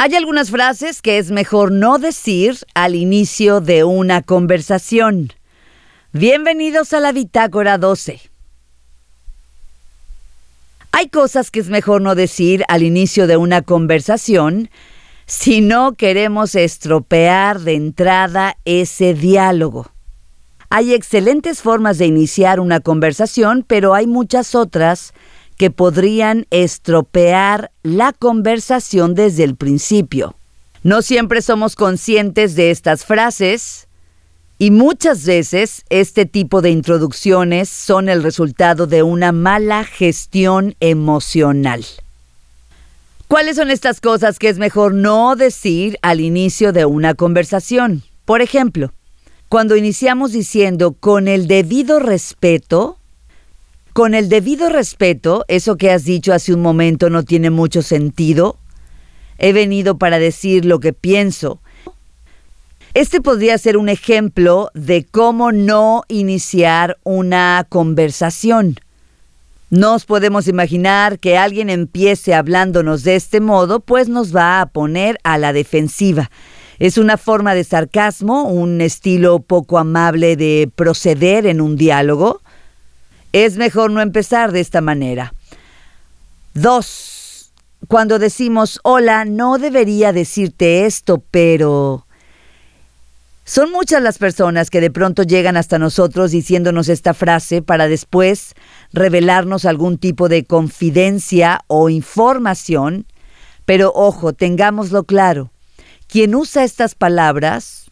Hay algunas frases que es mejor no decir al inicio de una conversación. Bienvenidos a la Bitácora 12. Hay cosas que es mejor no decir al inicio de una conversación si no queremos estropear de entrada ese diálogo. Hay excelentes formas de iniciar una conversación, pero hay muchas otras que podrían estropear la conversación desde el principio. No siempre somos conscientes de estas frases y muchas veces este tipo de introducciones son el resultado de una mala gestión emocional. ¿Cuáles son estas cosas que es mejor no decir al inicio de una conversación? Por ejemplo, cuando iniciamos diciendo con el debido respeto, con el debido respeto, eso que has dicho hace un momento no tiene mucho sentido. He venido para decir lo que pienso. Este podría ser un ejemplo de cómo no iniciar una conversación. Nos podemos imaginar que alguien empiece hablándonos de este modo, pues nos va a poner a la defensiva. Es una forma de sarcasmo, un estilo poco amable de proceder en un diálogo. Es mejor no empezar de esta manera. Dos, cuando decimos hola, no debería decirte esto, pero... Son muchas las personas que de pronto llegan hasta nosotros diciéndonos esta frase para después revelarnos algún tipo de confidencia o información, pero ojo, tengámoslo claro, quien usa estas palabras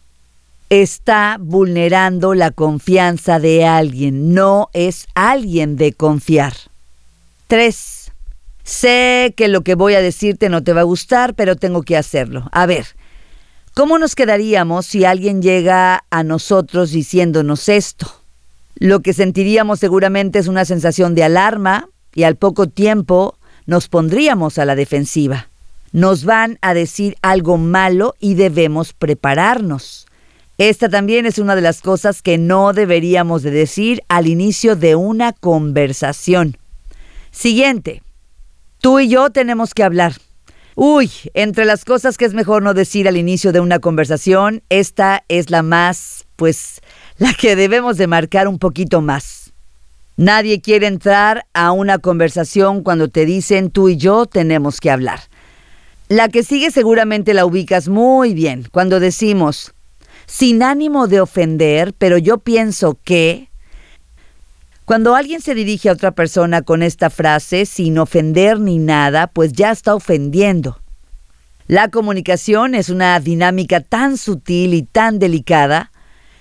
está vulnerando la confianza de alguien, no es alguien de confiar. 3. Sé que lo que voy a decirte no te va a gustar, pero tengo que hacerlo. A ver, ¿cómo nos quedaríamos si alguien llega a nosotros diciéndonos esto? Lo que sentiríamos seguramente es una sensación de alarma y al poco tiempo nos pondríamos a la defensiva. Nos van a decir algo malo y debemos prepararnos. Esta también es una de las cosas que no deberíamos de decir al inicio de una conversación. Siguiente. Tú y yo tenemos que hablar. Uy, entre las cosas que es mejor no decir al inicio de una conversación, esta es la más, pues, la que debemos de marcar un poquito más. Nadie quiere entrar a una conversación cuando te dicen tú y yo tenemos que hablar. La que sigue seguramente la ubicas muy bien cuando decimos sin ánimo de ofender, pero yo pienso que cuando alguien se dirige a otra persona con esta frase, sin ofender ni nada, pues ya está ofendiendo. La comunicación es una dinámica tan sutil y tan delicada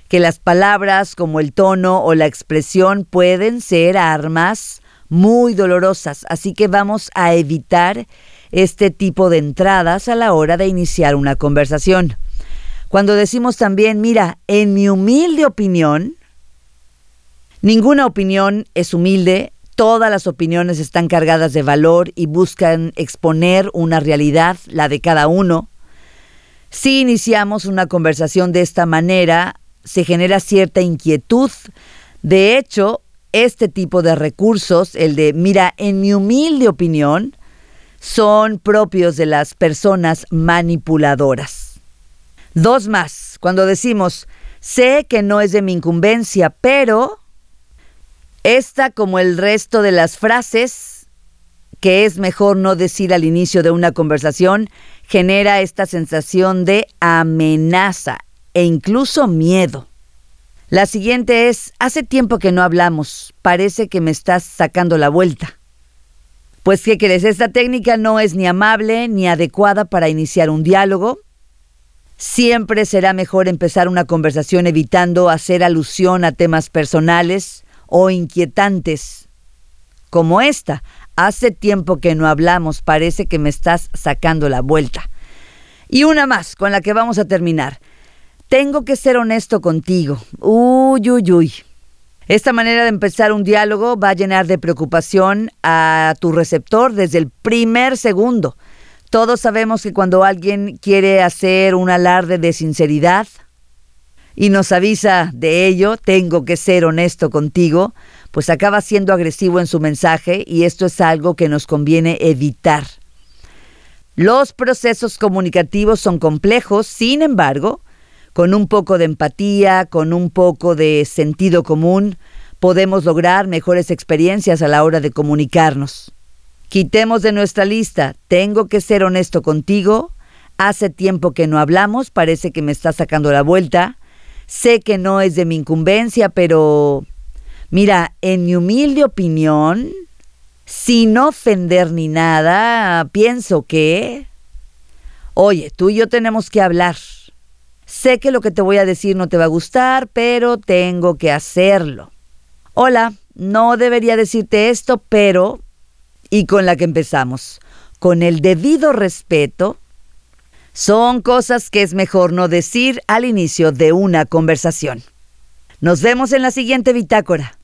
que las palabras como el tono o la expresión pueden ser armas muy dolorosas, así que vamos a evitar este tipo de entradas a la hora de iniciar una conversación. Cuando decimos también, mira, en mi humilde opinión, ninguna opinión es humilde, todas las opiniones están cargadas de valor y buscan exponer una realidad, la de cada uno. Si iniciamos una conversación de esta manera, se genera cierta inquietud. De hecho, este tipo de recursos, el de, mira, en mi humilde opinión, son propios de las personas manipuladoras. Dos más, cuando decimos, sé que no es de mi incumbencia, pero esta, como el resto de las frases, que es mejor no decir al inicio de una conversación, genera esta sensación de amenaza e incluso miedo. La siguiente es, hace tiempo que no hablamos, parece que me estás sacando la vuelta. Pues, ¿qué crees? Esta técnica no es ni amable ni adecuada para iniciar un diálogo, Siempre será mejor empezar una conversación evitando hacer alusión a temas personales o inquietantes. Como esta, hace tiempo que no hablamos, parece que me estás sacando la vuelta. Y una más, con la que vamos a terminar. Tengo que ser honesto contigo. Uy, uy, uy. Esta manera de empezar un diálogo va a llenar de preocupación a tu receptor desde el primer segundo. Todos sabemos que cuando alguien quiere hacer un alarde de sinceridad y nos avisa de ello, tengo que ser honesto contigo, pues acaba siendo agresivo en su mensaje y esto es algo que nos conviene evitar. Los procesos comunicativos son complejos, sin embargo, con un poco de empatía, con un poco de sentido común, podemos lograr mejores experiencias a la hora de comunicarnos. Quitemos de nuestra lista, tengo que ser honesto contigo, hace tiempo que no hablamos, parece que me está sacando la vuelta, sé que no es de mi incumbencia, pero mira, en mi humilde opinión, sin ofender ni nada, pienso que... Oye, tú y yo tenemos que hablar. Sé que lo que te voy a decir no te va a gustar, pero tengo que hacerlo. Hola, no debería decirte esto, pero... Y con la que empezamos. Con el debido respeto, son cosas que es mejor no decir al inicio de una conversación. Nos vemos en la siguiente bitácora.